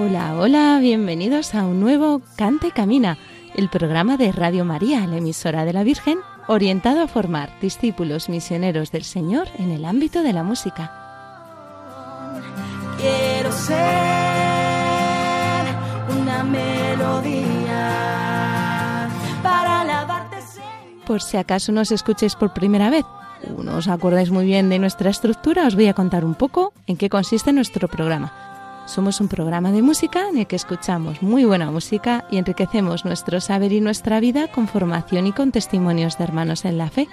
Hola, hola, bienvenidos a un nuevo Cante Camina, el programa de Radio María, la emisora de la Virgen, orientado a formar discípulos misioneros del Señor en el ámbito de la música. Quiero ser una melodía para alabarte Señor. Por si acaso nos escuchéis por primera vez, o no os acordáis muy bien de nuestra estructura, os voy a contar un poco en qué consiste nuestro programa. Somos un programa de música en el que escuchamos muy buena música y enriquecemos nuestro saber y nuestra vida con formación y con testimonios de hermanos en la fe.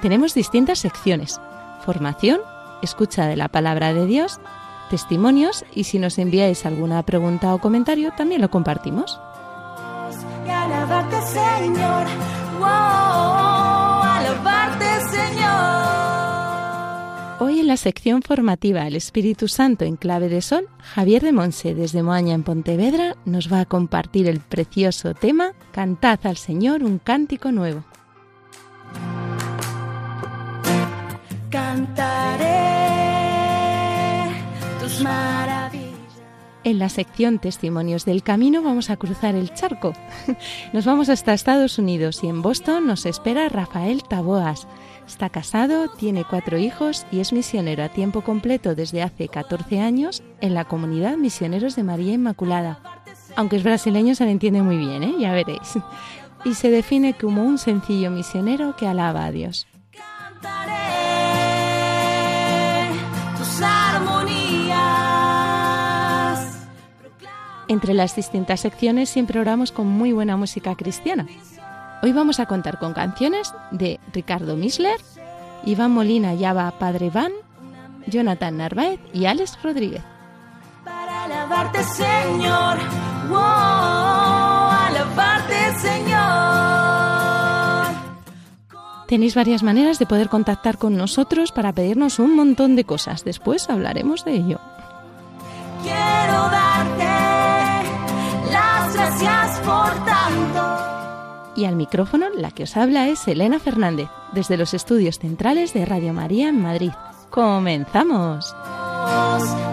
Tenemos distintas secciones. Formación, escucha de la palabra de Dios, testimonios y si nos enviáis alguna pregunta o comentario también lo compartimos. Señor, wow, Hoy en la sección formativa El Espíritu Santo en clave de sol, Javier de Monse desde Moaña en Pontevedra nos va a compartir el precioso tema Cantad al Señor un cántico nuevo. Cantaré tus maravillas. En la sección Testimonios del Camino vamos a cruzar el charco. Nos vamos hasta Estados Unidos y en Boston nos espera Rafael Taboas. Está casado, tiene cuatro hijos y es misionero a tiempo completo desde hace 14 años en la comunidad Misioneros de María Inmaculada. Aunque es brasileño se le entiende muy bien, ¿eh? ya veréis. Y se define como un sencillo misionero que alaba a Dios. Entre las distintas secciones siempre oramos con muy buena música cristiana. Hoy vamos a contar con canciones de Ricardo Misler, Iván Molina Yaba Padre Iván, Jonathan Narváez y Alex Rodríguez. Para alabarte, Señor. Wow, alabarte, Señor. Tenéis varias maneras de poder contactar con nosotros para pedirnos un montón de cosas. Después hablaremos de ello. Quiero darte las gracias por. Y al micrófono la que os habla es Elena Fernández, desde los estudios centrales de Radio María en Madrid. ¡Comenzamos!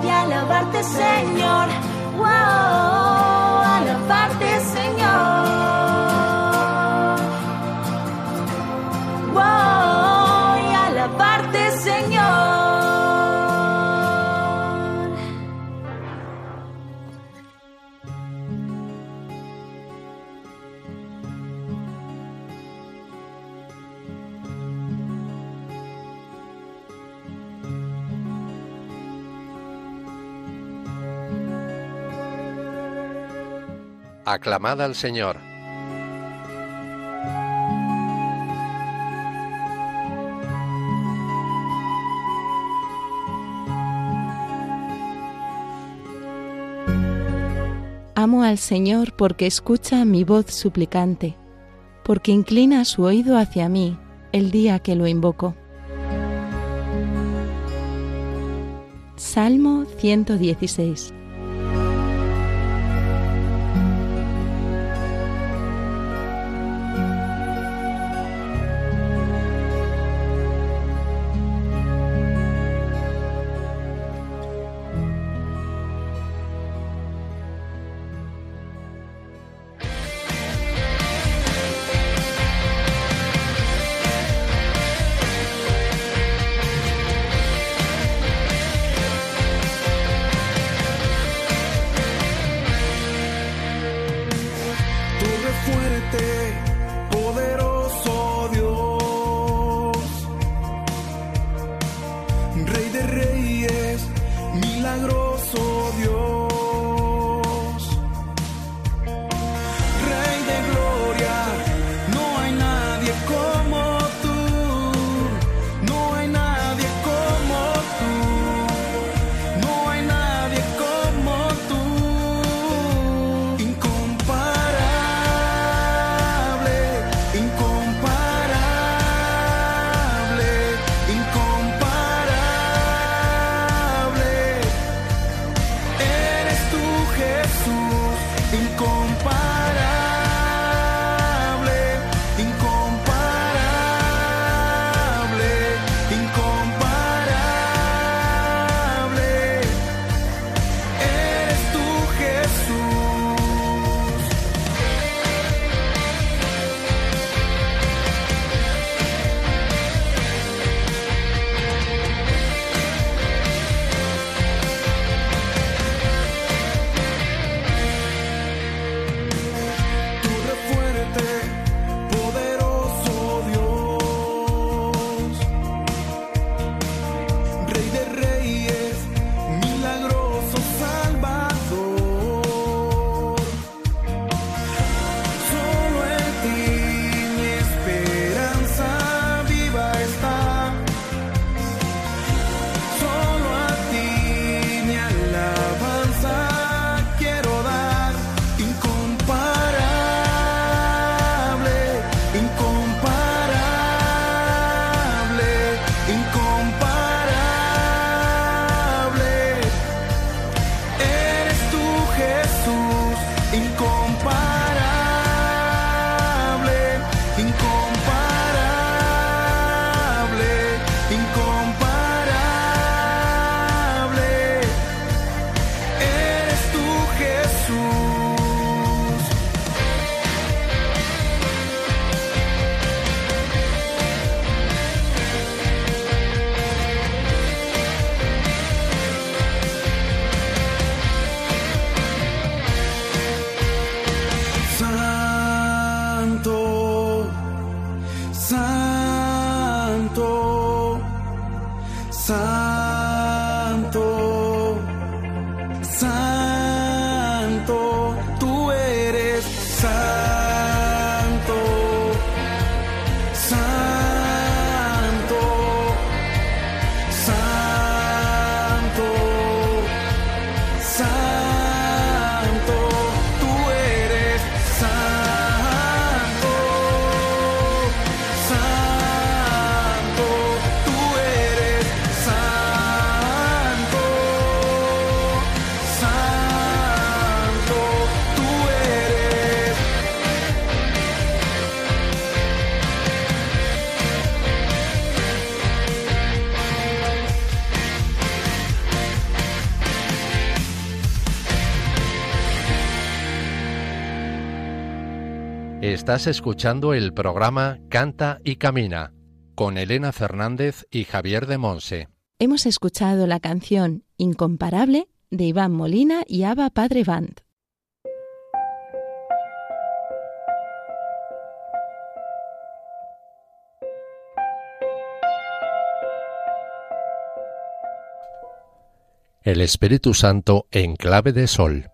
Y Señor. Wow, Señor. Wow, Aclamad al Señor. Amo al Señor porque escucha mi voz suplicante, porque inclina su oído hacia mí el día que lo invoco. Salmo 116 Estás escuchando el programa Canta y Camina con Elena Fernández y Javier de Monse. Hemos escuchado la canción Incomparable de Iván Molina y Ava Padre Band. El Espíritu Santo en clave de sol.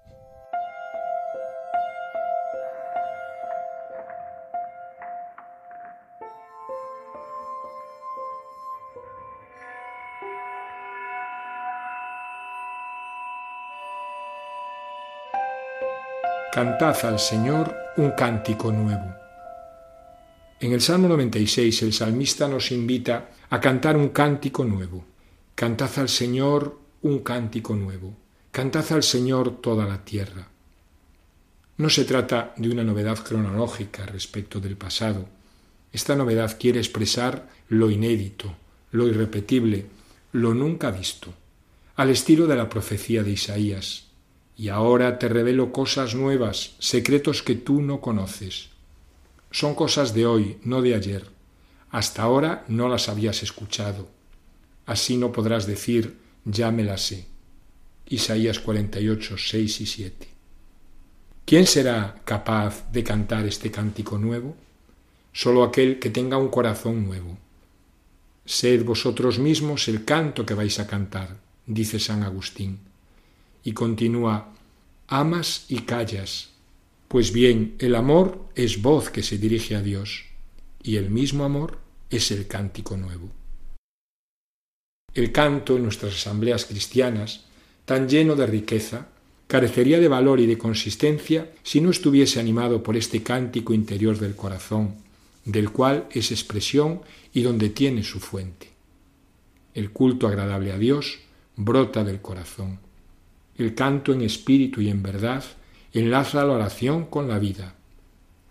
Cantad al Señor un cántico nuevo. En el Salmo 96 el salmista nos invita a cantar un cántico nuevo. Cantad al Señor un cántico nuevo. Cantad al Señor toda la tierra. No se trata de una novedad cronológica respecto del pasado. Esta novedad quiere expresar lo inédito, lo irrepetible, lo nunca visto, al estilo de la profecía de Isaías. Y ahora te revelo cosas nuevas, secretos que tú no conoces. Son cosas de hoy, no de ayer. Hasta ahora no las habías escuchado. Así no podrás decir, ya me las sé. Isaías 48, 6 y 7. ¿Quién será capaz de cantar este cántico nuevo? Solo aquel que tenga un corazón nuevo. Sed vosotros mismos el canto que vais a cantar, dice San Agustín. Y continúa, amas y callas. Pues bien, el amor es voz que se dirige a Dios, y el mismo amor es el cántico nuevo. El canto en nuestras asambleas cristianas, tan lleno de riqueza, carecería de valor y de consistencia si no estuviese animado por este cántico interior del corazón, del cual es expresión y donde tiene su fuente. El culto agradable a Dios brota del corazón. El canto en espíritu y en verdad enlaza la oración con la vida.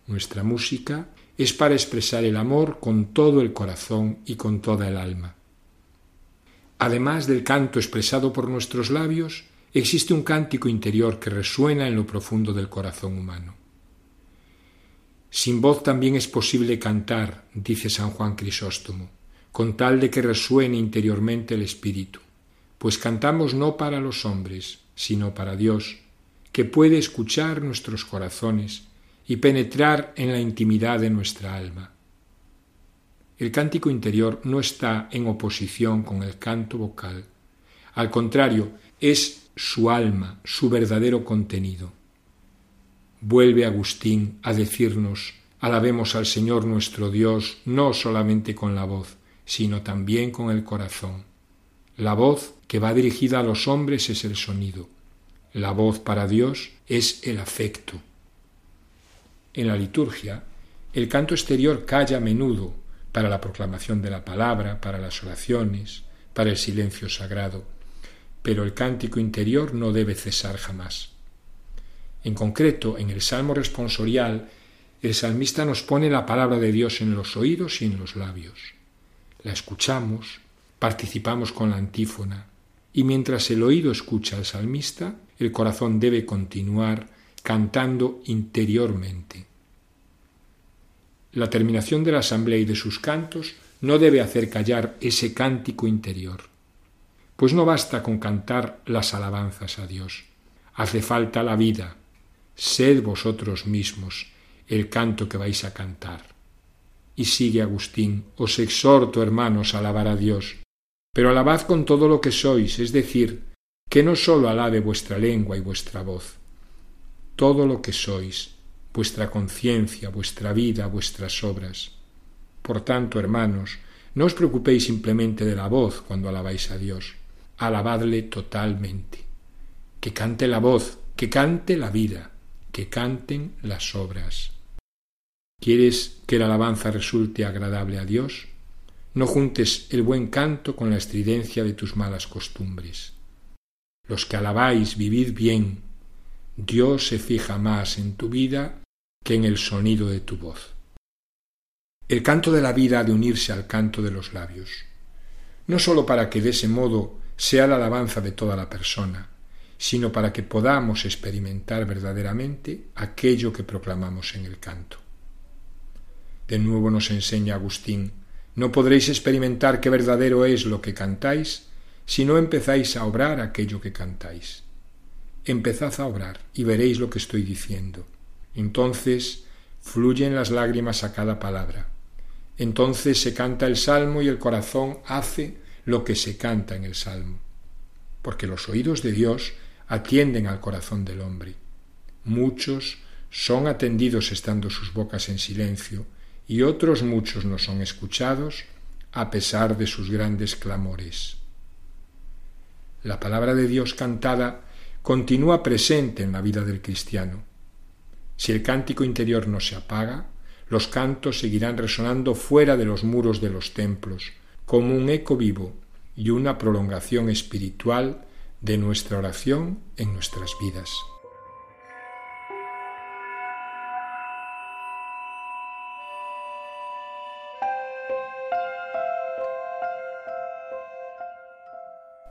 Nuestra música es para expresar el amor con todo el corazón y con toda el alma. Además del canto expresado por nuestros labios, existe un cántico interior que resuena en lo profundo del corazón humano. Sin voz también es posible cantar, dice San Juan Crisóstomo, con tal de que resuene interiormente el espíritu, pues cantamos no para los hombres, sino para Dios, que puede escuchar nuestros corazones y penetrar en la intimidad de nuestra alma. El cántico interior no está en oposición con el canto vocal. Al contrario, es su alma, su verdadero contenido. Vuelve Agustín a decirnos, alabemos al Señor nuestro Dios no solamente con la voz, sino también con el corazón. La voz que va dirigida a los hombres es el sonido. La voz para Dios es el afecto. En la liturgia, el canto exterior calla a menudo para la proclamación de la palabra, para las oraciones, para el silencio sagrado, pero el cántico interior no debe cesar jamás. En concreto, en el Salmo responsorial, el salmista nos pone la palabra de Dios en los oídos y en los labios. La escuchamos, participamos con la antífona, y mientras el oído escucha al salmista, el corazón debe continuar cantando interiormente. La terminación de la asamblea y de sus cantos no debe hacer callar ese cántico interior, pues no basta con cantar las alabanzas a Dios, hace falta la vida. Sed vosotros mismos el canto que vais a cantar. Y sigue Agustín, os exhorto, hermanos, a alabar a Dios, pero alabad con todo lo que sois, es decir, que no sólo alabe vuestra lengua y vuestra voz, todo lo que sois, vuestra conciencia, vuestra vida, vuestras obras. Por tanto, hermanos, no os preocupéis simplemente de la voz cuando alabáis a Dios, alabadle totalmente. Que cante la voz, que cante la vida, que canten las obras. ¿Quieres que la alabanza resulte agradable a Dios? No juntes el buen canto con la estridencia de tus malas costumbres. Los que alabáis, vivid bien. Dios se fija más en tu vida que en el sonido de tu voz. El canto de la vida ha de unirse al canto de los labios, no sólo para que de ese modo sea la alabanza de toda la persona, sino para que podamos experimentar verdaderamente aquello que proclamamos en el canto. De nuevo nos enseña Agustín, no podréis experimentar qué verdadero es lo que cantáis si no empezáis a obrar aquello que cantáis. Empezad a obrar y veréis lo que estoy diciendo. Entonces fluyen las lágrimas a cada palabra. Entonces se canta el salmo y el corazón hace lo que se canta en el salmo. Porque los oídos de Dios atienden al corazón del hombre. Muchos son atendidos estando sus bocas en silencio, y otros muchos no son escuchados a pesar de sus grandes clamores. La palabra de Dios cantada continúa presente en la vida del cristiano. Si el cántico interior no se apaga, los cantos seguirán resonando fuera de los muros de los templos, como un eco vivo y una prolongación espiritual de nuestra oración en nuestras vidas.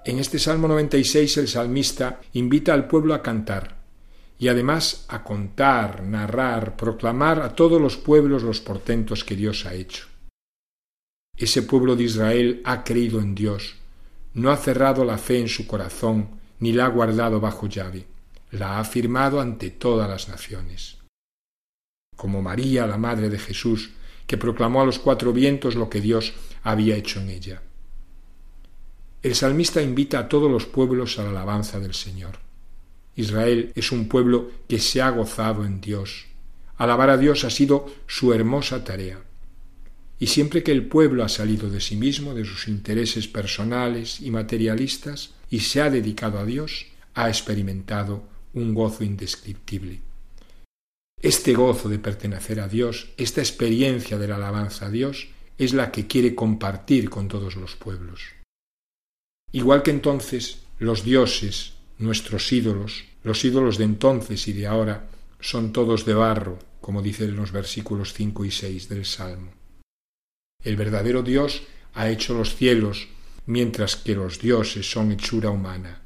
En este Salmo 96 el salmista invita al pueblo a cantar y además a contar, narrar, proclamar a todos los pueblos los portentos que Dios ha hecho. Ese pueblo de Israel ha creído en Dios, no ha cerrado la fe en su corazón, ni la ha guardado bajo llave, la ha afirmado ante todas las naciones. Como María, la madre de Jesús, que proclamó a los cuatro vientos lo que Dios había hecho en ella. El salmista invita a todos los pueblos a la alabanza del Señor. Israel es un pueblo que se ha gozado en Dios. Alabar a Dios ha sido su hermosa tarea. Y siempre que el pueblo ha salido de sí mismo, de sus intereses personales y materialistas, y se ha dedicado a Dios, ha experimentado un gozo indescriptible. Este gozo de pertenecer a Dios, esta experiencia de la alabanza a Dios, es la que quiere compartir con todos los pueblos. Igual que entonces los dioses, nuestros ídolos, los ídolos de entonces y de ahora, son todos de barro, como dicen los versículos 5 y 6 del Salmo. El verdadero Dios ha hecho los cielos, mientras que los dioses son hechura humana.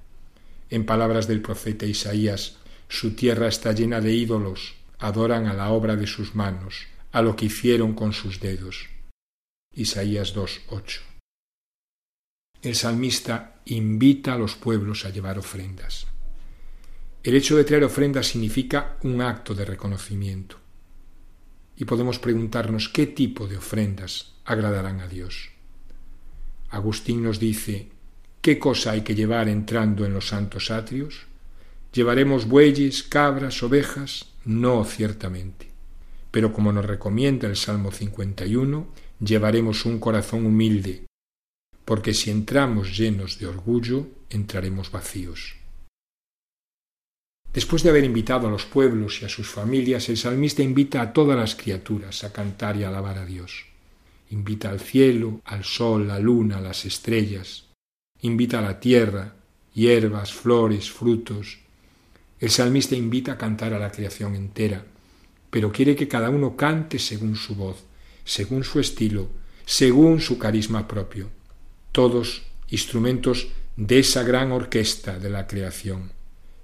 En palabras del profeta Isaías, su tierra está llena de ídolos, adoran a la obra de sus manos, a lo que hicieron con sus dedos. Isaías 2.8 el salmista invita a los pueblos a llevar ofrendas. El hecho de traer ofrendas significa un acto de reconocimiento. Y podemos preguntarnos qué tipo de ofrendas agradarán a Dios. Agustín nos dice, ¿qué cosa hay que llevar entrando en los santos atrios? ¿Llevaremos bueyes, cabras, ovejas? No, ciertamente. Pero como nos recomienda el Salmo 51, llevaremos un corazón humilde, porque si entramos llenos de orgullo, entraremos vacíos. Después de haber invitado a los pueblos y a sus familias, el salmista invita a todas las criaturas a cantar y alabar a Dios. Invita al cielo, al sol, la luna, las estrellas. Invita a la tierra, hierbas, flores, frutos. El salmista invita a cantar a la creación entera, pero quiere que cada uno cante según su voz, según su estilo, según su carisma propio todos instrumentos de esa gran orquesta de la creación,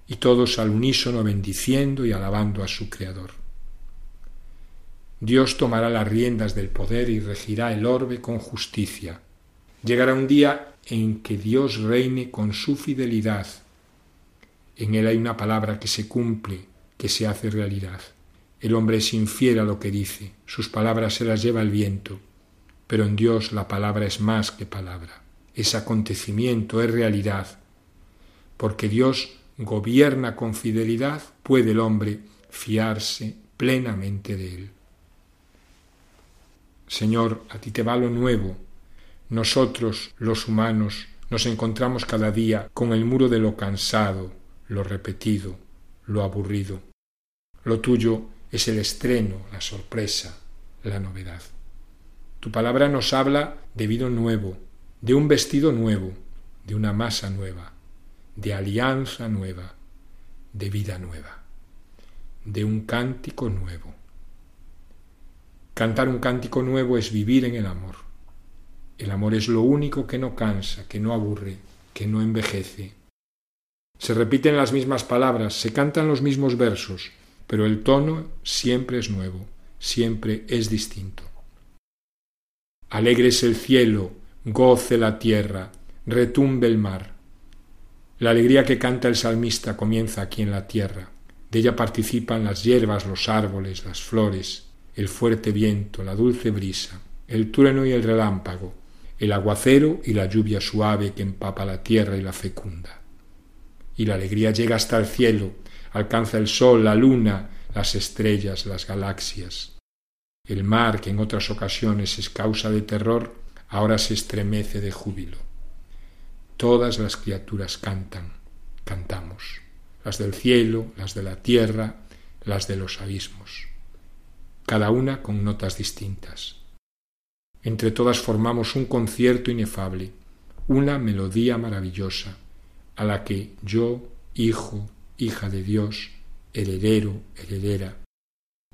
y todos al unísono bendiciendo y alabando a su Creador. Dios tomará las riendas del poder y regirá el orbe con justicia. Llegará un día en que Dios reine con su fidelidad. En él hay una palabra que se cumple, que se hace realidad. El hombre es infiel a lo que dice, sus palabras se las lleva el viento, pero en Dios la palabra es más que palabra es acontecimiento, es realidad. porque Dios gobierna con fidelidad, puede el hombre fiarse plenamente de él. Señor, a ti te va lo nuevo. Nosotros, los humanos, nos encontramos cada día con el muro de lo cansado, lo repetido, lo aburrido. Lo tuyo es el estreno, la sorpresa, la novedad. Tu palabra nos habla de vino nuevo, de un vestido nuevo, de una masa nueva, de alianza nueva, de vida nueva, de un cántico nuevo. Cantar un cántico nuevo es vivir en el amor. El amor es lo único que no cansa, que no aburre, que no envejece. Se repiten las mismas palabras, se cantan los mismos versos, pero el tono siempre es nuevo, siempre es distinto. Alegre es el cielo, goce la tierra, retumbe el mar. La alegría que canta el salmista comienza aquí en la tierra. De ella participan las hierbas, los árboles, las flores, el fuerte viento, la dulce brisa, el trueno y el relámpago, el aguacero y la lluvia suave que empapa la tierra y la fecunda. Y la alegría llega hasta el cielo, alcanza el sol, la luna, las estrellas, las galaxias. El mar, que en otras ocasiones es causa de terror, ahora se estremece de júbilo. Todas las criaturas cantan, cantamos, las del cielo, las de la tierra, las de los abismos, cada una con notas distintas. Entre todas formamos un concierto inefable, una melodía maravillosa, a la que yo, hijo, hija de Dios, heredero, heredera,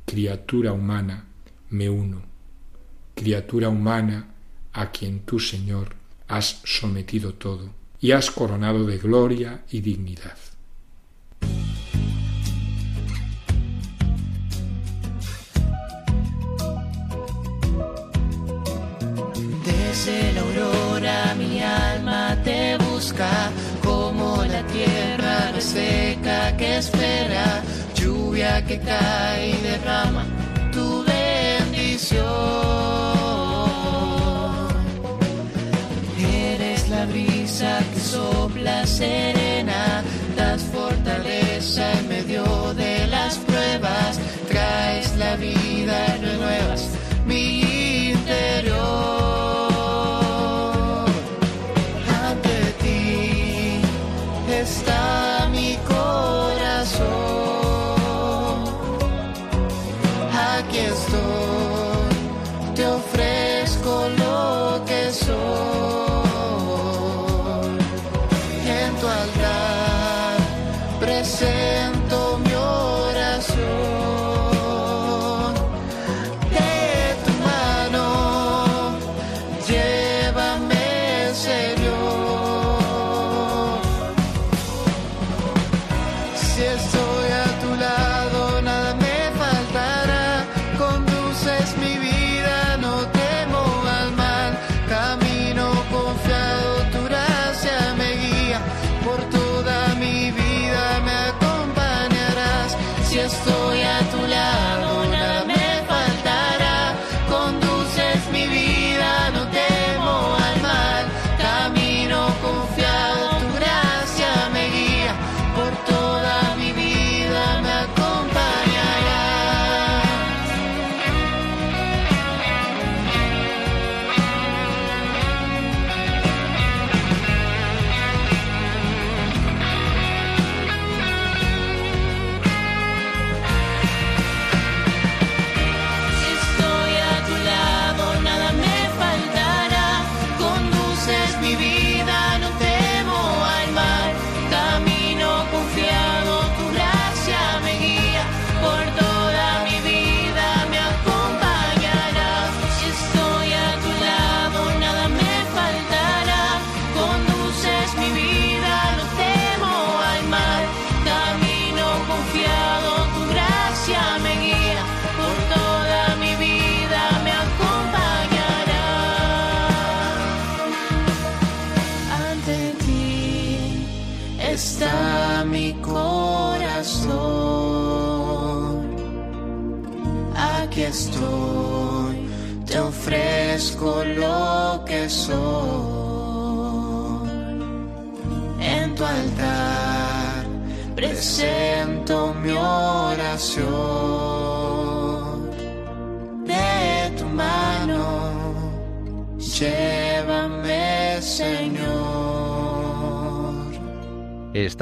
criatura humana, me uno, criatura humana a quien tú, Señor, has sometido todo y has coronado de gloria y dignidad. Desde la aurora mi alma te busca, como la tierra reseca que espera, lluvia que cae y derrama tu bendición. Sopla serena, das fortaleza en medio de las pruebas, traes la vida y renuevas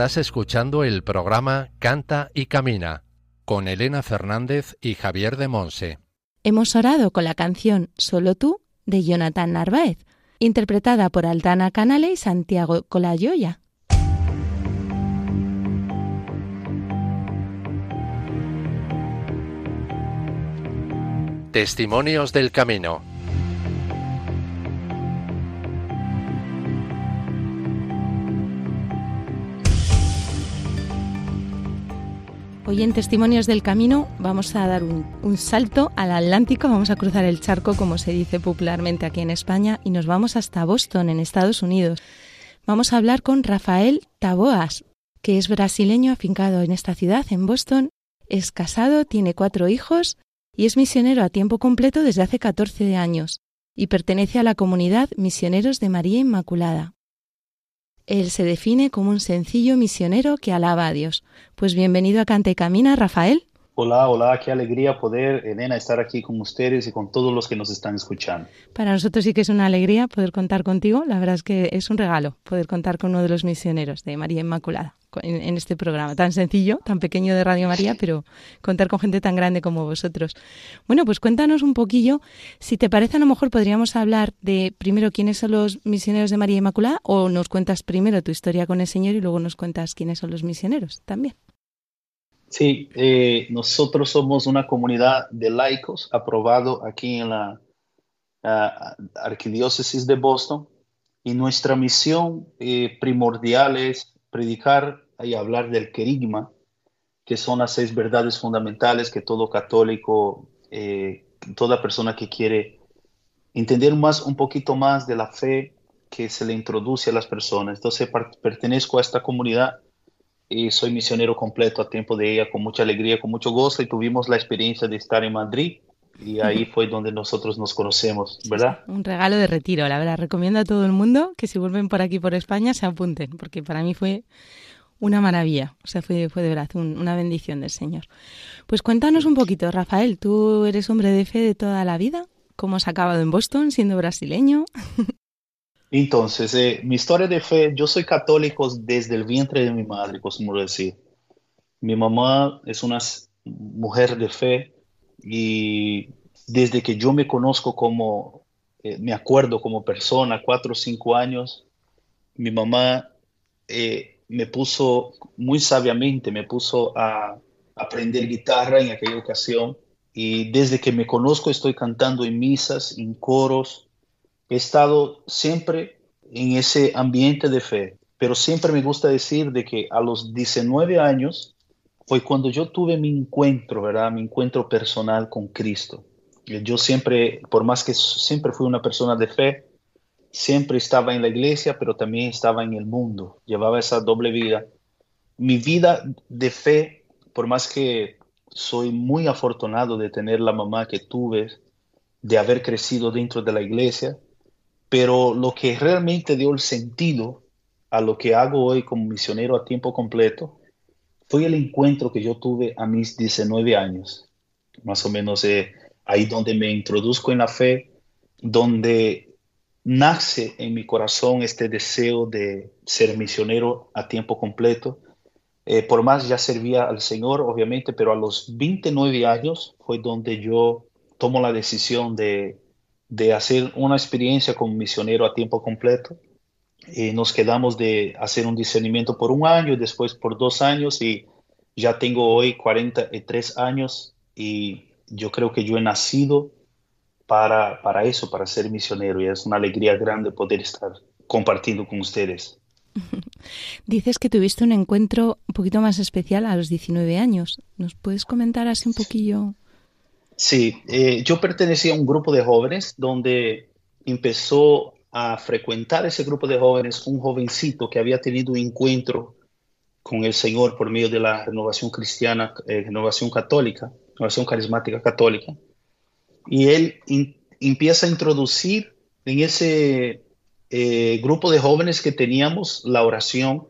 Estás escuchando el programa Canta y Camina con Elena Fernández y Javier de Monse. Hemos orado con la canción Solo tú de Jonathan Narváez, interpretada por Altana Canale y Santiago Colayoya. Testimonios del Camino. Hoy en Testimonios del Camino vamos a dar un, salto al Atlántico, vamos a cruzar el charco, como se dice popularmente aquí en España, y nos vamos hasta Boston, en Estados Unidos. Vamos a hablar con Rafael Taboas, que es brasileño afincado en esta ciudad, en Boston, es casado, tiene cuatro hijos y es misionero a tiempo completo desde hace 14 años y pertenece a la comunidad Misioneros de María Inmaculada. Él se define como un sencillo misionero que alaba a Dios. Pues bienvenido a Canta y Camina, Rafael. Hola, hola, qué alegría poder, Elena, estar aquí con ustedes y con todos los que nos están escuchando. Para nosotros sí que es una alegría poder contar contigo. La verdad es que es un regalo poder contar con uno de los misioneros de María Inmaculada en, en este programa tan sencillo, tan pequeño de Radio María, pero contar con gente tan grande como vosotros. Bueno, pues cuéntanos un poquillo. Si te parece, a lo mejor podríamos hablar de primero quiénes son los misioneros de María Inmaculada o nos cuentas primero tu historia con el Señor y luego nos cuentas quiénes son los misioneros también. Sí, eh, nosotros somos una comunidad de laicos aprobado aquí en la uh, Arquidiócesis de Boston y nuestra misión eh, primordial es predicar y hablar del querigma, que son las seis verdades fundamentales que todo católico, eh, toda persona que quiere entender más, un poquito más de la fe que se le introduce a las personas. Entonces pertenezco a esta comunidad y soy misionero completo a tiempo de ella con mucha alegría, con mucho gozo y tuvimos la experiencia de estar en Madrid y ahí fue donde nosotros nos conocemos, ¿verdad? Un regalo de retiro, la verdad. Recomiendo a todo el mundo que si vuelven por aquí por España se apunten, porque para mí fue una maravilla, o sea, fue, fue de verdad un, una bendición del Señor. Pues cuéntanos un poquito, Rafael, tú eres hombre de fe de toda la vida, ¿cómo has acabado en Boston siendo brasileño? Entonces, eh, mi historia de fe, yo soy católico desde el vientre de mi madre, como decir. Mi mamá es una mujer de fe y desde que yo me conozco como, eh, me acuerdo como persona, cuatro o cinco años, mi mamá eh, me puso muy sabiamente, me puso a aprender guitarra en aquella ocasión y desde que me conozco estoy cantando en misas, en coros, he estado siempre en ese ambiente de fe, pero siempre me gusta decir de que a los 19 años fue cuando yo tuve mi encuentro, ¿verdad? Mi encuentro personal con Cristo. Yo siempre, por más que siempre fui una persona de fe, siempre estaba en la iglesia, pero también estaba en el mundo, llevaba esa doble vida. Mi vida de fe, por más que soy muy afortunado de tener la mamá que tuve, de haber crecido dentro de la iglesia, pero lo que realmente dio el sentido a lo que hago hoy como misionero a tiempo completo fue el encuentro que yo tuve a mis 19 años, más o menos eh, ahí donde me introduzco en la fe, donde nace en mi corazón este deseo de ser misionero a tiempo completo. Eh, por más ya servía al Señor, obviamente, pero a los 29 años fue donde yo tomo la decisión de de hacer una experiencia como misionero a tiempo completo. Y nos quedamos de hacer un discernimiento por un año, después por dos años y ya tengo hoy 43 años y yo creo que yo he nacido para, para eso, para ser misionero y es una alegría grande poder estar compartiendo con ustedes. Dices que tuviste un encuentro un poquito más especial a los 19 años. ¿Nos puedes comentar así un poquillo? Sí, eh, yo pertenecía a un grupo de jóvenes donde empezó a frecuentar ese grupo de jóvenes un jovencito que había tenido un encuentro con el Señor por medio de la renovación cristiana, eh, renovación católica, renovación carismática católica. Y él empieza a introducir en ese eh, grupo de jóvenes que teníamos la oración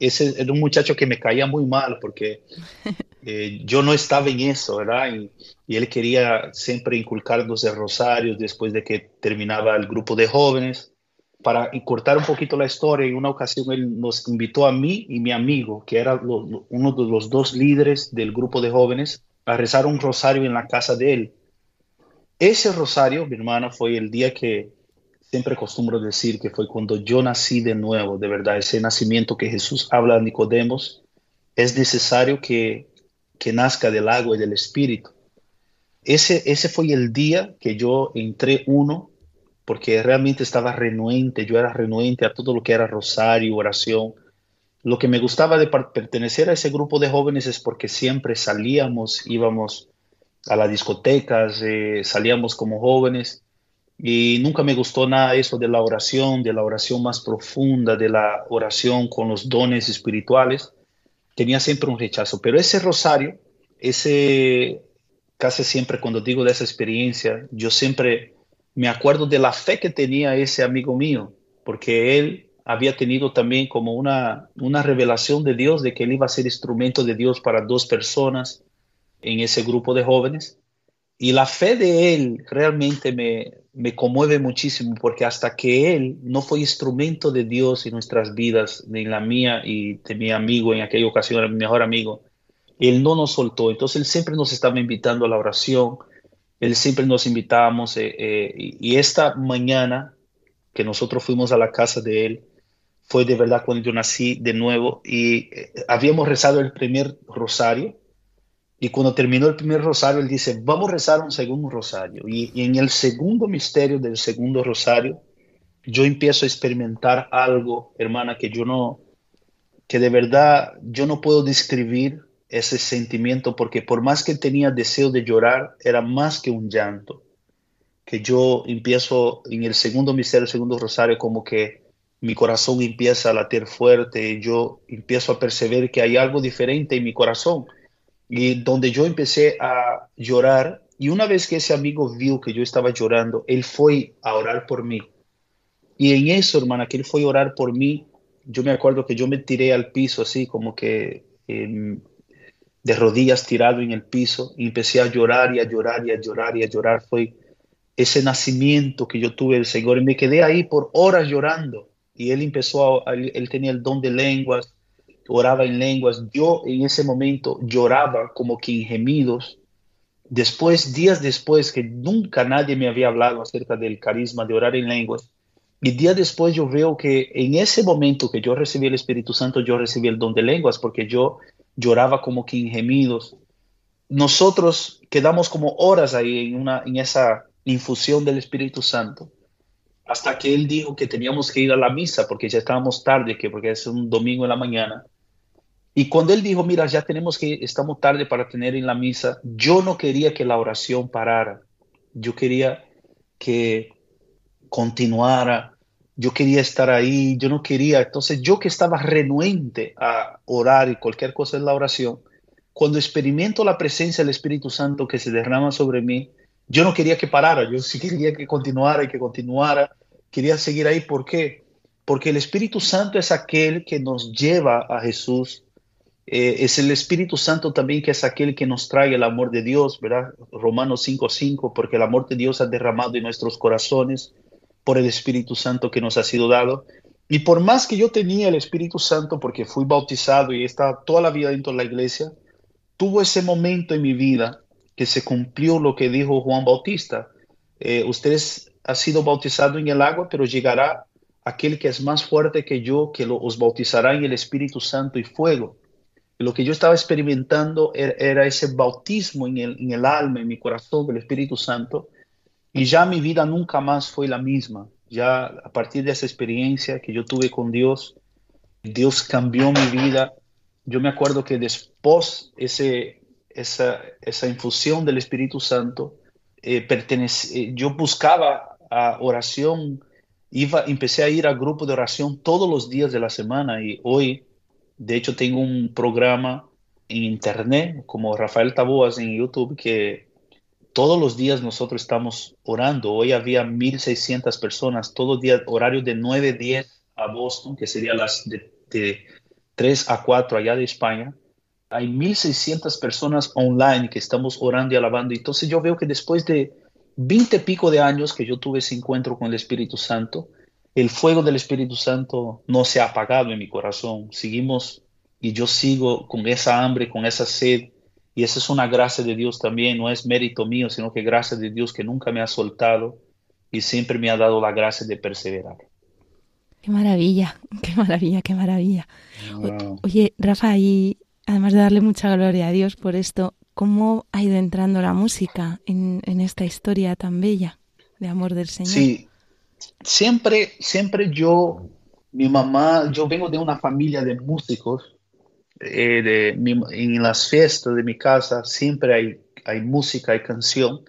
ese era un muchacho que me caía muy mal porque eh, yo no estaba en eso, ¿verdad? Y, y él quería siempre inculcarnos el rosario después de que terminaba el grupo de jóvenes. Para cortar un poquito la historia, en una ocasión él nos invitó a mí y mi amigo, que era lo- uno de los dos líderes del grupo de jóvenes, a rezar un rosario en la casa de él. Ese rosario, mi hermana, fue el día que siempre acostumbro decir que fue cuando yo nací de nuevo, de verdad, ese nacimiento que Jesús habla a Nicodemos, es necesario que, que nazca del agua y del espíritu. Ese, ese fue el día que yo entré uno, porque realmente estaba renuente, yo era renuente a todo lo que era rosario, oración. Lo que me gustaba de pertenecer a ese grupo de jóvenes es porque siempre salíamos, íbamos a las discotecas, eh, salíamos como jóvenes y nunca me gustó nada eso de la oración, de la oración más profunda, de la oración con los dones espirituales. Tenía siempre un rechazo, pero ese rosario, ese casi siempre cuando digo de esa experiencia, yo siempre me acuerdo de la fe que tenía ese amigo mío, porque él había tenido también como una, una revelación de Dios de que él iba a ser instrumento de Dios para dos personas en ese grupo de jóvenes. Y la fe de él realmente me, me conmueve muchísimo porque hasta que él no fue instrumento de Dios en nuestras vidas, en la mía y de mi amigo en aquella ocasión, era mi mejor amigo, él no nos soltó. Entonces él siempre nos estaba invitando a la oración, él siempre nos invitábamos eh, eh, y, y esta mañana que nosotros fuimos a la casa de él, fue de verdad cuando yo nací de nuevo y eh, habíamos rezado el primer rosario y cuando terminó el primer rosario, él dice, vamos a rezar un segundo rosario. Y, en el segundo misterio del segundo rosario, yo empiezo a experimentar algo, hermana, que yo no, que de verdad yo no puedo describir ese sentimiento, porque por más que tenía deseo de llorar, era más que un llanto. Que yo empiezo en el segundo misterio, segundo rosario, como que mi corazón empieza a latir fuerte, y yo empiezo a percibir que hay algo diferente en mi corazón y donde yo empecé a llorar y una vez que ese amigo vio que yo estaba llorando, él fue a orar por mí. Y en eso, hermana, que él fue a orar por mí, yo me acuerdo que yo me tiré al piso así como que eh, de rodillas tirado en el piso y empecé a llorar y a llorar y a llorar y a llorar. Fue ese nacimiento que yo tuve del Señor y me quedé ahí por horas llorando. Y él empezó a, él tenía el don de lenguas, oraba en lenguas. Yo en ese momento lloraba como que en gemidos. Después, días después, que nunca nadie me había hablado acerca del carisma de orar en lenguas. Y días después yo veo que en ese momento que yo recibí el Espíritu Santo, yo recibí el don de lenguas porque yo lloraba como que en gemidos. Nosotros quedamos como horas ahí en, una, en esa infusión del Espíritu Santo hasta que él dijo que teníamos que ir a la misa porque ya estábamos tarde, que porque es un domingo en la mañana. Y cuando él dijo, mira, ya tenemos que, estamos tarde para tener en la misa, yo no quería que la oración parara. Yo quería que continuara. Yo quería estar ahí. Yo no quería. Entonces, yo que estaba renuente a orar y cualquier cosa en la oración, cuando experimento la presencia del Espíritu Santo que se derrama sobre mí, yo no quería que parara. Yo sí quería que continuara y que continuara. Quería seguir ahí. ¿Por qué? Porque el Espíritu Santo es aquel que nos lleva a Jesús eh, es el Espíritu Santo también que es aquel que nos trae el amor de Dios, ¿verdad? Romanos 5:5, porque el amor de Dios ha derramado en nuestros corazones por el Espíritu Santo que nos ha sido dado. Y por más que yo tenía el Espíritu Santo, porque fui bautizado y he estado toda la vida dentro de la iglesia, tuvo ese momento en mi vida que se cumplió lo que dijo Juan Bautista. Eh, ustedes han sido bautizados en el agua, pero llegará aquel que es más fuerte que yo, que lo, os bautizará en el Espíritu Santo y fuego lo que yo estaba experimentando era, era ese bautismo en el, en el, alma, en mi corazón del Espíritu Santo, y ya mi vida nunca más fue la misma. Ya a partir de esa experiencia que yo tuve con Dios, Dios cambió mi vida. Yo me acuerdo que después ese, esa, esa infusión del Espíritu Santo, eh, eh, yo buscaba a oración, iba, empecé a ir a grupo de oración todos los días de la semana y hoy de hecho, tengo un programa en internet como Rafael Taboas en YouTube que todos los días nosotros estamos orando. Hoy había 1.600 personas, todos días, horario de 9, 10 a Boston, que sería las de, de 3 a 4 allá de España. Hay 1.600 personas online que estamos orando y alabando. Entonces yo veo que después de 20 y pico de años que yo tuve ese encuentro con el Espíritu Santo, el fuego del Espíritu Santo no se ha apagado en mi corazón. Seguimos y yo sigo con esa hambre, con esa sed. Y esa es una gracia de Dios también, no es mérito mío, sino que gracia de Dios que nunca me ha soltado y siempre me ha dado la gracia de perseverar. Qué maravilla, qué maravilla, qué maravilla. Wow. Oye, Rafa, y además de darle mucha gloria a Dios por esto, ¿cómo ha ido entrando la música en, en esta historia tan bella de amor del Señor? Sí, siempre, siempre yo, mi mamá, yo vengo de una familia de músicos. eh, en las fiestas de mi casa siempre hay, hay música, hay canción.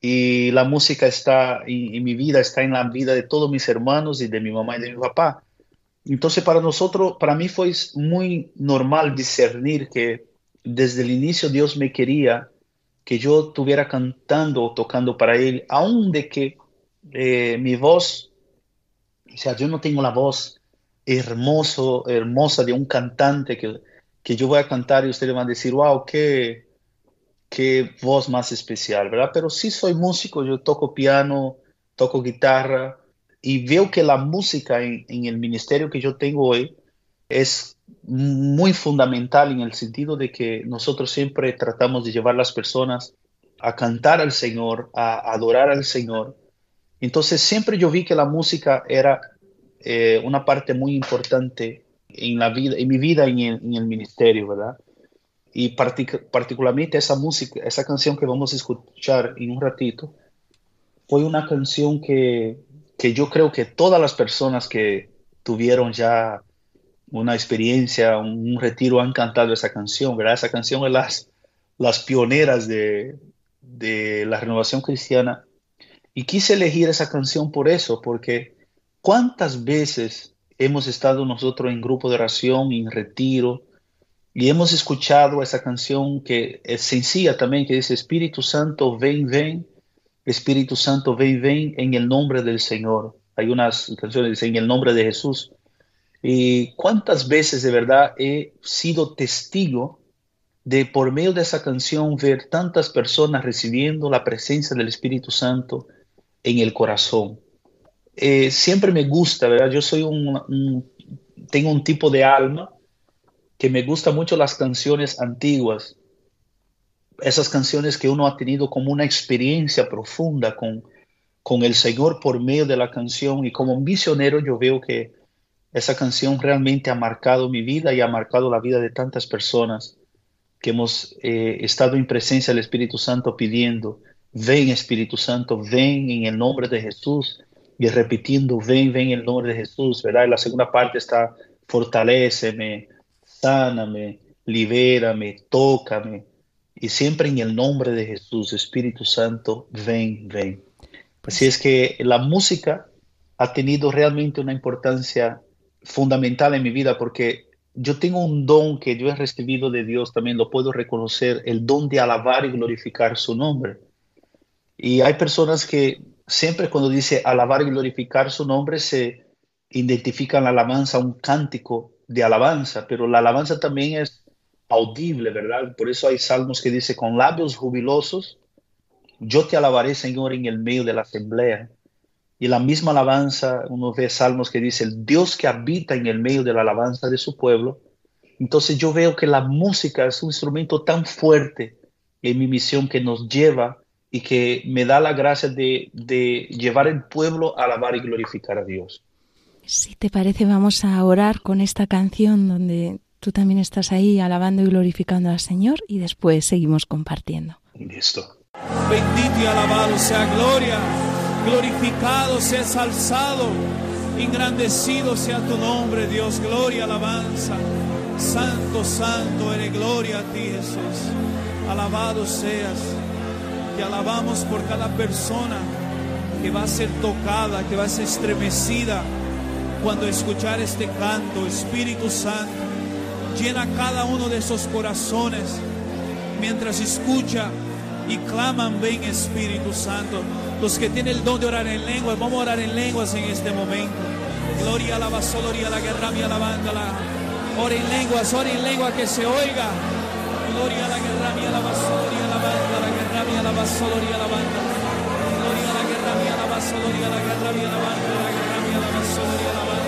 Y la música está en, en mi vida, está en la vida de todos mis hermanos y de mi mamá y de mi papá. Entonces para nosotros, para mí fue muy normal discernir que desde el inicio Dios me quería que yo estuviera cantando o tocando para Él, aun de que eh, mi voz, o sea, yo no tengo la voz hermoso, hermosa de un cantante que, que yo voy a cantar y ustedes van a decir, wow, qué, qué voz más especial, ¿verdad? Pero sí soy músico, yo toco piano, toco guitarra y veo que la música en, en el ministerio que yo tengo hoy es muy fundamental en el sentido de que nosotros siempre tratamos de llevar las personas a cantar al Señor, a adorar al Señor. Entonces siempre yo vi que la música era eh, una parte muy importante en la vida, en mi vida y en, en el ministerio, ¿verdad? Y partic- particularmente esa música, esa canción que vamos a escuchar en un ratito, fue una canción que, que yo creo que todas las personas que tuvieron ya una experiencia, un, un retiro han cantado esa canción, ¿verdad? Esa canción es las, las pioneras de, de la renovación cristiana. Y quise elegir esa canción por eso, porque cuántas veces hemos estado nosotros en grupo de oración, en retiro, y hemos escuchado esa canción que es sencilla también, que dice, Espíritu Santo, ven, ven, Espíritu Santo, ven, ven, en el nombre del Señor. Hay unas canciones que dicen, en el nombre de Jesús. Y cuántas veces de verdad he sido testigo de por medio de esa canción ver tantas personas recibiendo la presencia del Espíritu Santo en el corazón. Eh, siempre me gusta, ¿verdad? Yo soy un, un, tengo un tipo de alma que me gusta mucho las canciones antiguas, esas canciones que uno ha tenido como una experiencia profunda con, con el Señor por medio de la canción y como misionero yo veo que esa canción realmente ha marcado mi vida y ha marcado la vida de tantas personas que hemos eh, estado en presencia del Espíritu Santo pidiendo, ven Espíritu Santo, ven en el nombre de Jesús y repitiendo, ven, ven en el nombre de Jesús, ¿verdad? Y la segunda parte está, fortaléceme, sáname, libérame, tócame. Y siempre en el nombre de Jesús, Espíritu Santo, ven, ven. Así es que la música ha tenido realmente una importancia fundamental en mi vida porque yo tengo un don que yo he recibido de Dios, también lo puedo reconocer, el don de alabar y glorificar su nombre. Y hay personas que siempre cuando dice alabar y glorificar su nombre se identifican la alabanza, un cántico de alabanza, pero la alabanza también es audible, ¿verdad? Por eso hay salmos que dice, con labios jubilosos, yo te alabaré, Señor, en el medio de la asamblea. Y la misma alabanza, uno ve salmos que dice, el Dios que habita en el medio de la alabanza de su pueblo. Entonces yo veo que la música es un instrumento tan fuerte en mi misión que nos lleva y que me da la gracia de, de llevar el pueblo a alabar y glorificar a Dios. Si te parece, vamos a orar con esta canción donde tú también estás ahí alabando y glorificando al Señor y después seguimos compartiendo. Listo. Bendito y alabado sea gloria, glorificado sea alzado, engrandecido sea tu nombre, Dios, gloria, alabanza. Santo, santo, eres gloria a ti, Jesús. Alabado seas. Te alabamos por cada persona que va a ser tocada, que va a ser estremecida cuando escuchar este canto. Espíritu Santo, llena cada uno de esos corazones mientras escucha y claman, ven Espíritu Santo. Los que tienen el don de orar en lenguas, vamos a orar en lenguas en este momento. Gloria, alaba, gloria, la guerra, mi alabándala. Ora en lenguas, ora en lengua que se oiga. Gloria a la guerra, mi alabanza soloría la banda. Gloria a la guerra mía, la basoloría, la guerra mía, la banda, la guerra mía, la basoloría, la banda.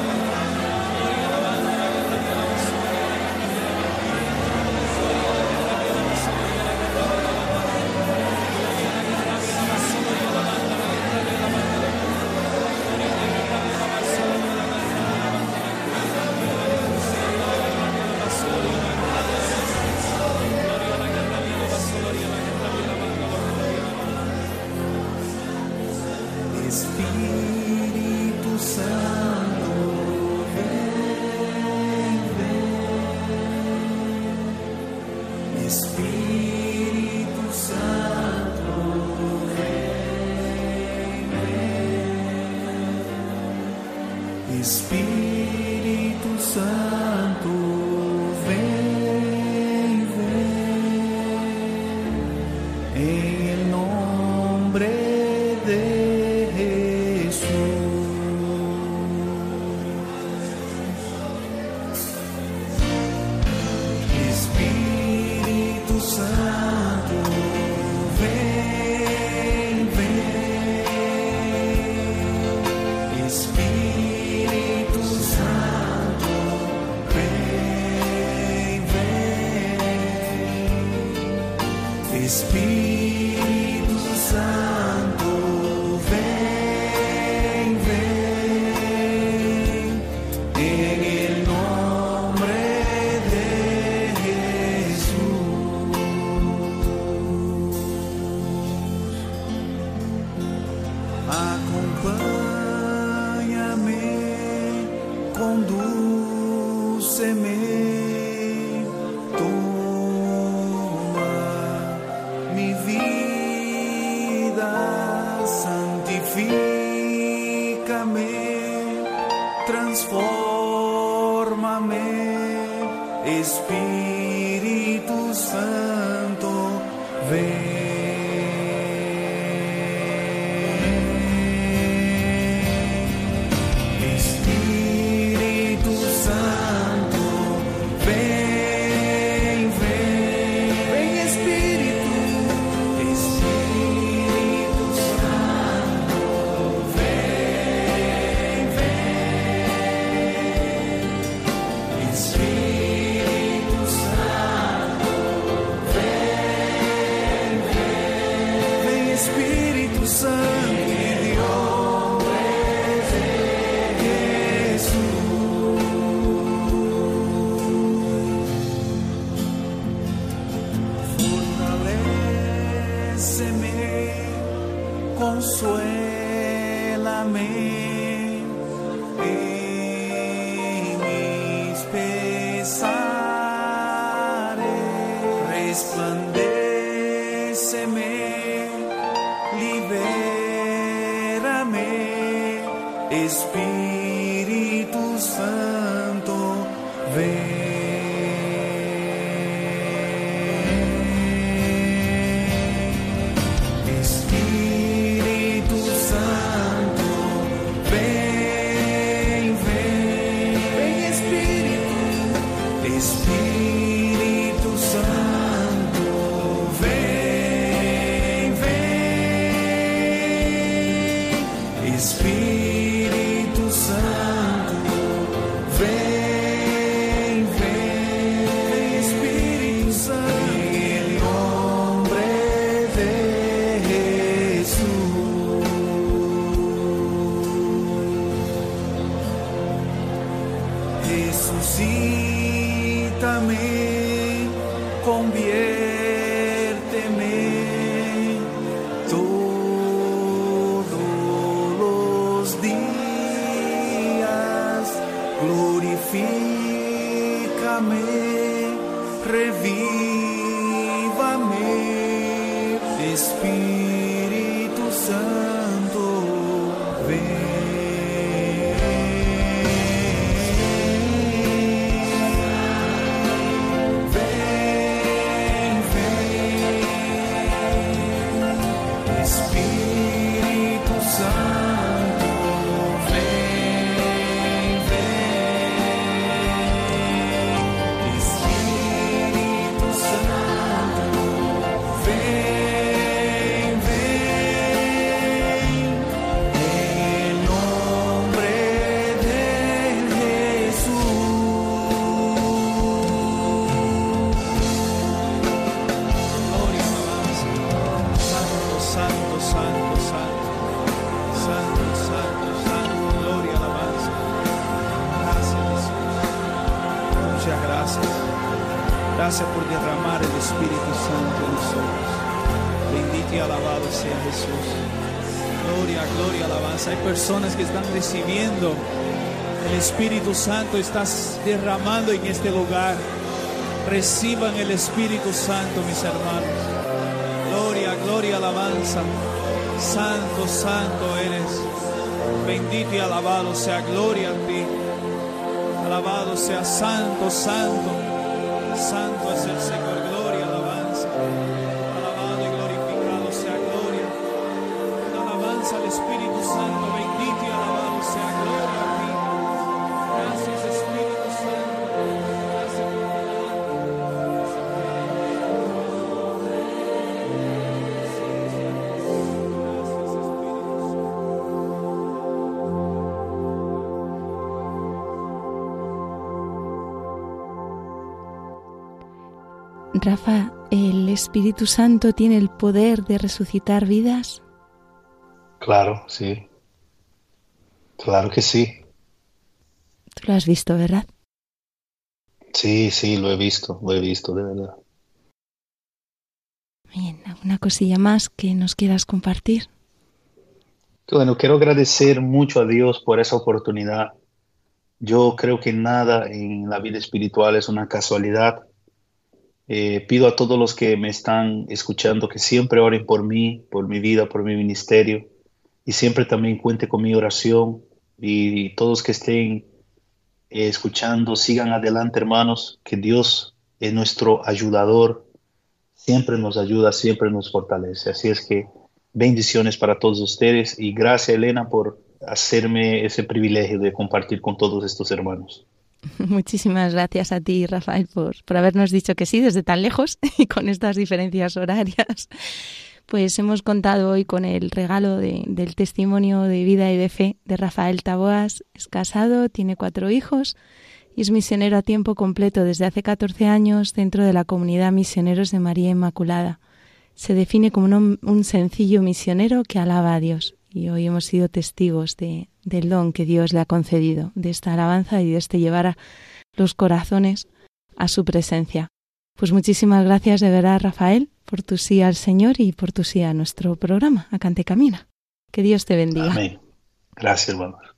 Spirit. resplandéceme, libérame, Espíritu. Espíritu Santo, estás derramando en este lugar. Reciban el Espíritu Santo, mis hermanos. Gloria, gloria, alabanza. Santo, santo eres. Bendito y alabado sea gloria a ti. Alabado sea santo, santo. Santo es el Señor. Rafa, ¿el Espíritu Santo tiene el poder de resucitar vidas? Claro, sí. Claro que sí. Tú lo has visto, ¿verdad? Sí, sí, lo he visto, lo he visto, de verdad. Bien, ¿alguna cosilla más que nos quieras compartir? Bueno, quiero agradecer mucho a Dios por esa oportunidad. Yo creo que nada en la vida espiritual es una casualidad. Eh, pido a todos los que me están escuchando que siempre oren por mí, por mi vida, por mi ministerio y siempre también cuente con mi oración y todos que estén eh, escuchando, sigan adelante hermanos, que Dios es nuestro ayudador, siempre nos ayuda, siempre nos fortalece. Así es que bendiciones para todos ustedes y gracias Elena por hacerme ese privilegio de compartir con todos estos hermanos. Muchísimas gracias a ti, Rafael, por, por habernos dicho que sí desde tan lejos y con estas diferencias horarias. Pues hemos contado hoy con el regalo de- del testimonio de vida y de fe de Rafael Taboas. Es casado, tiene cuatro hijos y es misionero a tiempo completo desde hace 14 años dentro de la comunidad Misioneros de María Inmaculada. Se define como un, un sencillo misionero que alaba a Dios y hoy hemos sido testigos de, del don que Dios le ha concedido, de esta alabanza y de este llevar a los corazones a su presencia. Pues muchísimas gracias de verdad, Rafael, por tu sí al Señor y por tu sí a nuestro programa, a Cante Camina. Que Dios te bendiga. Amén. Gracias hermanos.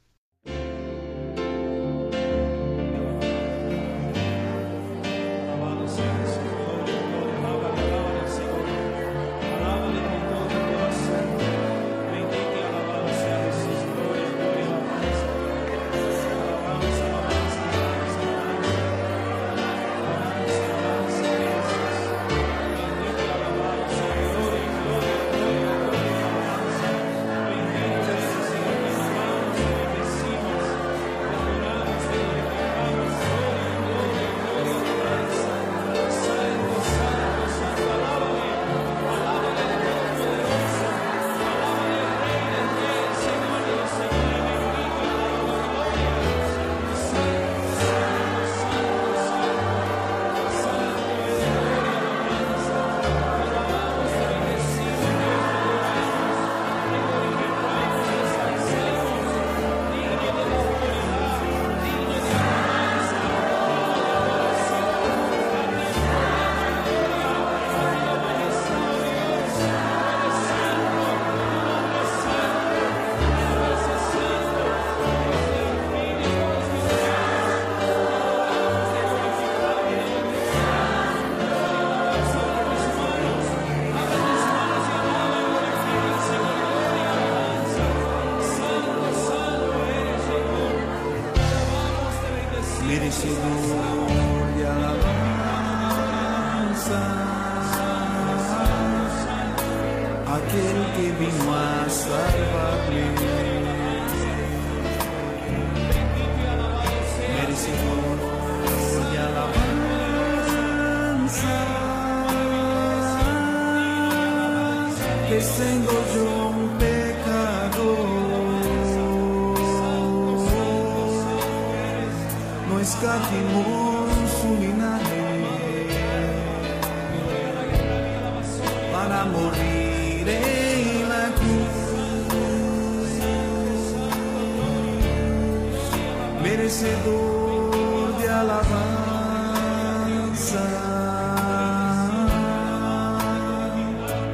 merecedor de alabanza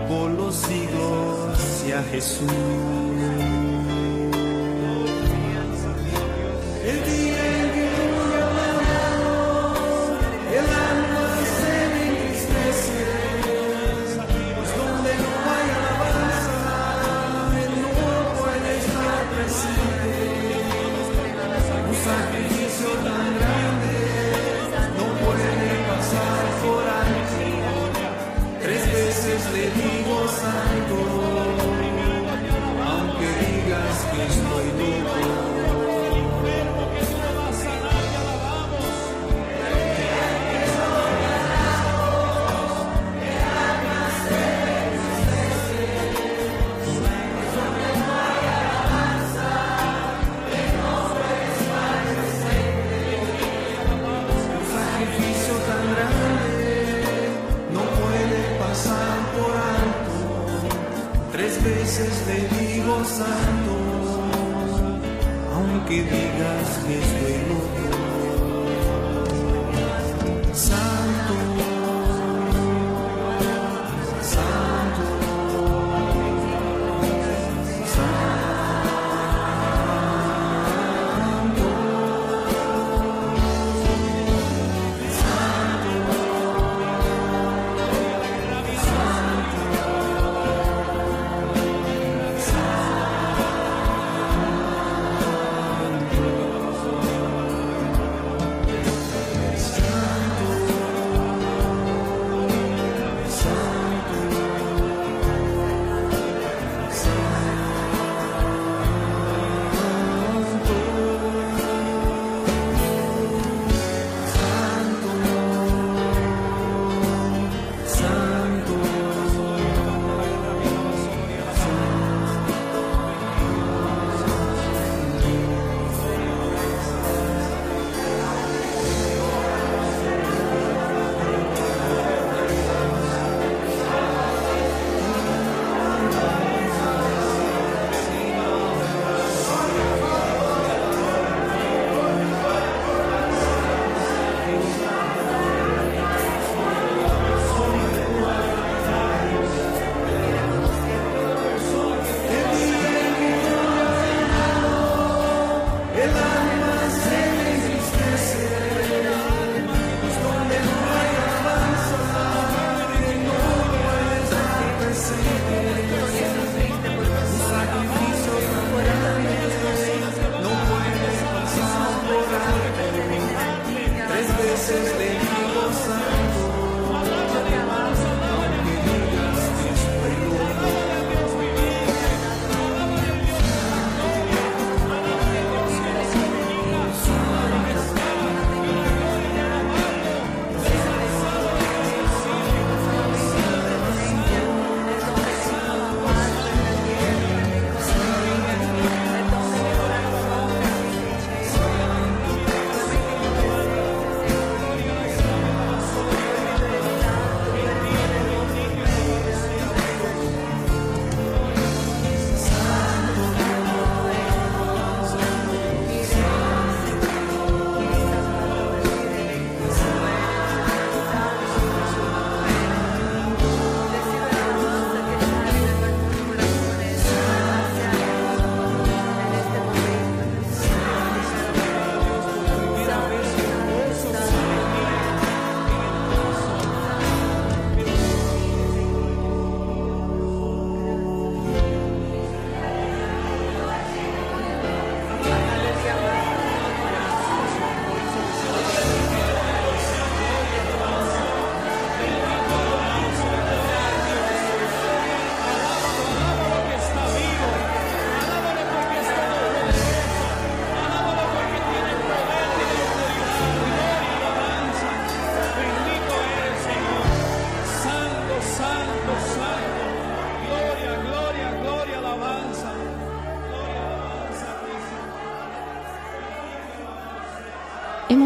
por los siglos y Jesús.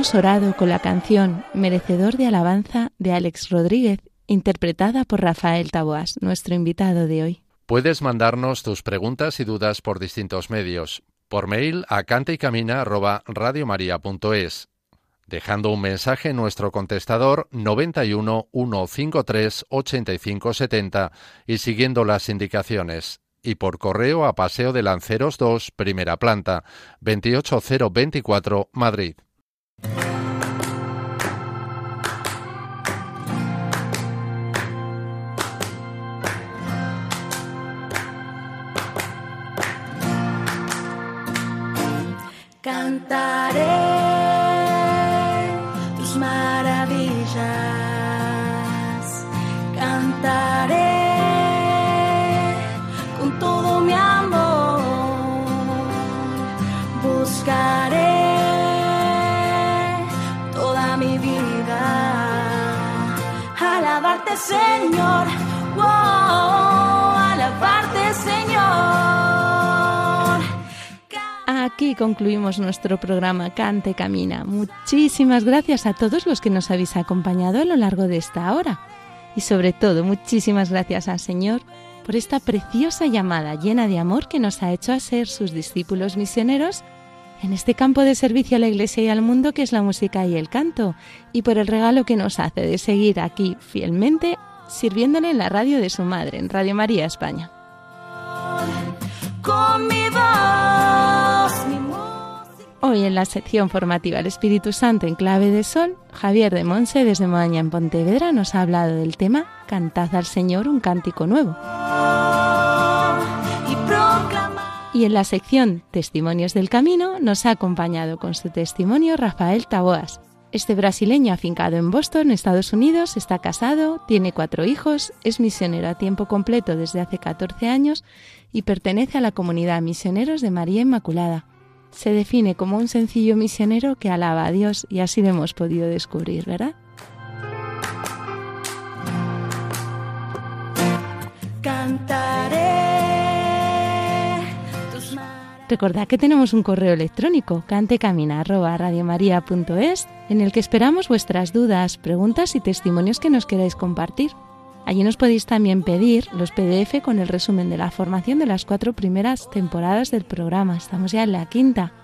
Hemos orado con la canción Merecedor de Alabanza de Alex Rodríguez, interpretada por Rafael Taboas, nuestro invitado de hoy. Puedes mandarnos tus preguntas y dudas por distintos medios. Por mail a cantaycamina@radiomaria.es, dejando un mensaje en nuestro contestador 91 153 85 70 y siguiendo las indicaciones. y por correo a Paseo de Lanceros 2, primera planta, 28024, Madrid. Señor, wow, alabarte Señor. Aquí concluimos nuestro programa Cante Camina. Muchísimas gracias a todos los que nos habéis acompañado a lo largo de esta hora. Y sobre todo, muchísimas gracias al Señor por esta preciosa llamada llena de amor que nos ha hecho a ser sus discípulos misioneros en este campo de servicio a la Iglesia y al mundo que es la música y el canto, y por el regalo que nos hace de seguir aquí fielmente sirviéndole en la radio de su madre, en Radio María España. Hoy en la sección formativa El Espíritu Santo en clave de sol, Javier de Monse desde Moaña en Pontevedra nos ha hablado del tema Cantad al Señor un cántico nuevo. Y en la sección Testimonios del Camino nos ha acompañado con su testimonio Rafael Taboas. Este brasileño afincado en Boston, Estados Unidos, está casado, tiene cuatro hijos, es misionero a tiempo completo desde hace 14 años y pertenece a la comunidad Misioneros de María Inmaculada. Se define como un sencillo misionero que alaba a Dios y así lo hemos podido descubrir, ¿verdad? Recordad que tenemos un correo electrónico cantecamina@radiomaria.es en el que esperamos vuestras dudas, preguntas y testimonios que nos queráis compartir. Allí nos podéis también pedir los PDF con el resumen de la formación de las cuatro primeras temporadas del programa. Estamos ya en la quinta.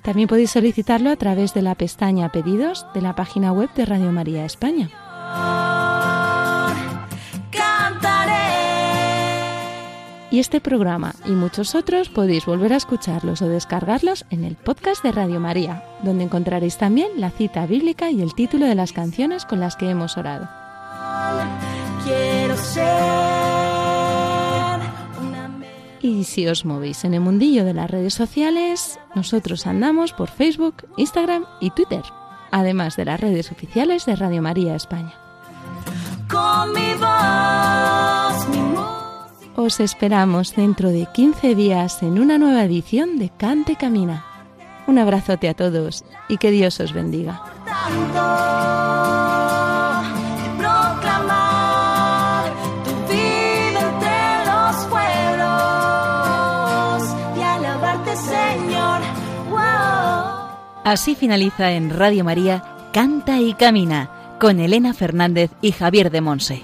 También podéis solicitarlo a través de la pestaña Pedidos de la página web de Radio María España. Y este programa y muchos otros podéis volver a escucharlos o descargarlos en el podcast de Radio María, donde encontraréis también la cita bíblica y el título de las canciones con las que hemos orado. quiero ser una me- Y si os movéis en el mundillo de las redes sociales, nosotros andamos por Facebook, Instagram y Twitter, además de las redes oficiales de Radio María España. con mi voz, mi música Os esperamos dentro de 15 días en una nueva edición de Cante Camina. Un abrazote a todos y que Dios os bendiga. Así finaliza en Radio María Canta y Camina con Elena Fernández y Javier de Monse.